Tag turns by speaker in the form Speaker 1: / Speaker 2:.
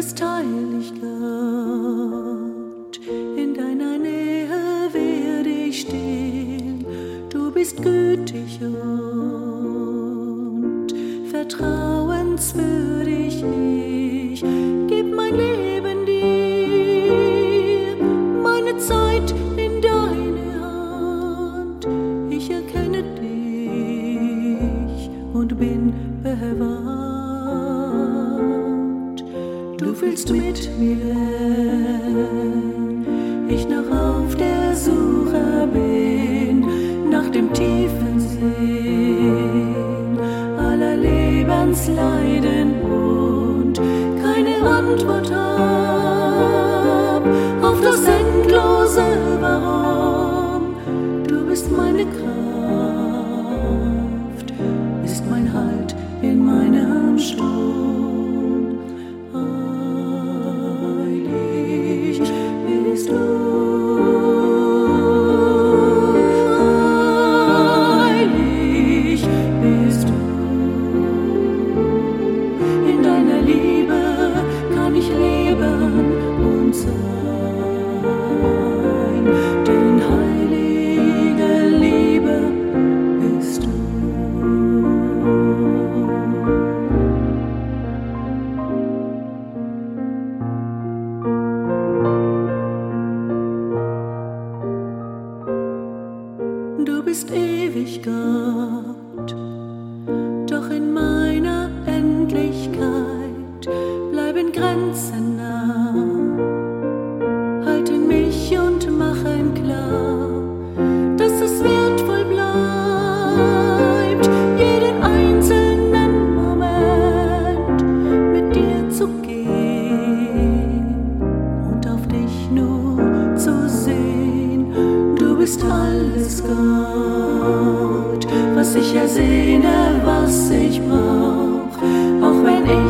Speaker 1: Bist heilig, Gott. In deiner Nähe werde ich stehen. Du bist gütig und vertrauenswürdig. Ich gib mein Leben mit mir, ich noch auf der Suche bin nach dem tiefen Sinn aller Lebensleiden und keine Antwort hab auf das endlose Warum. Du bist meine Kraft, bist mein Halt in meinem Sturm. You. Du bist ewig Gott, doch in meiner Endlichkeit bleiben Grenzen alles Gott, was ich ersehne, was ich brauch, auch wenn ich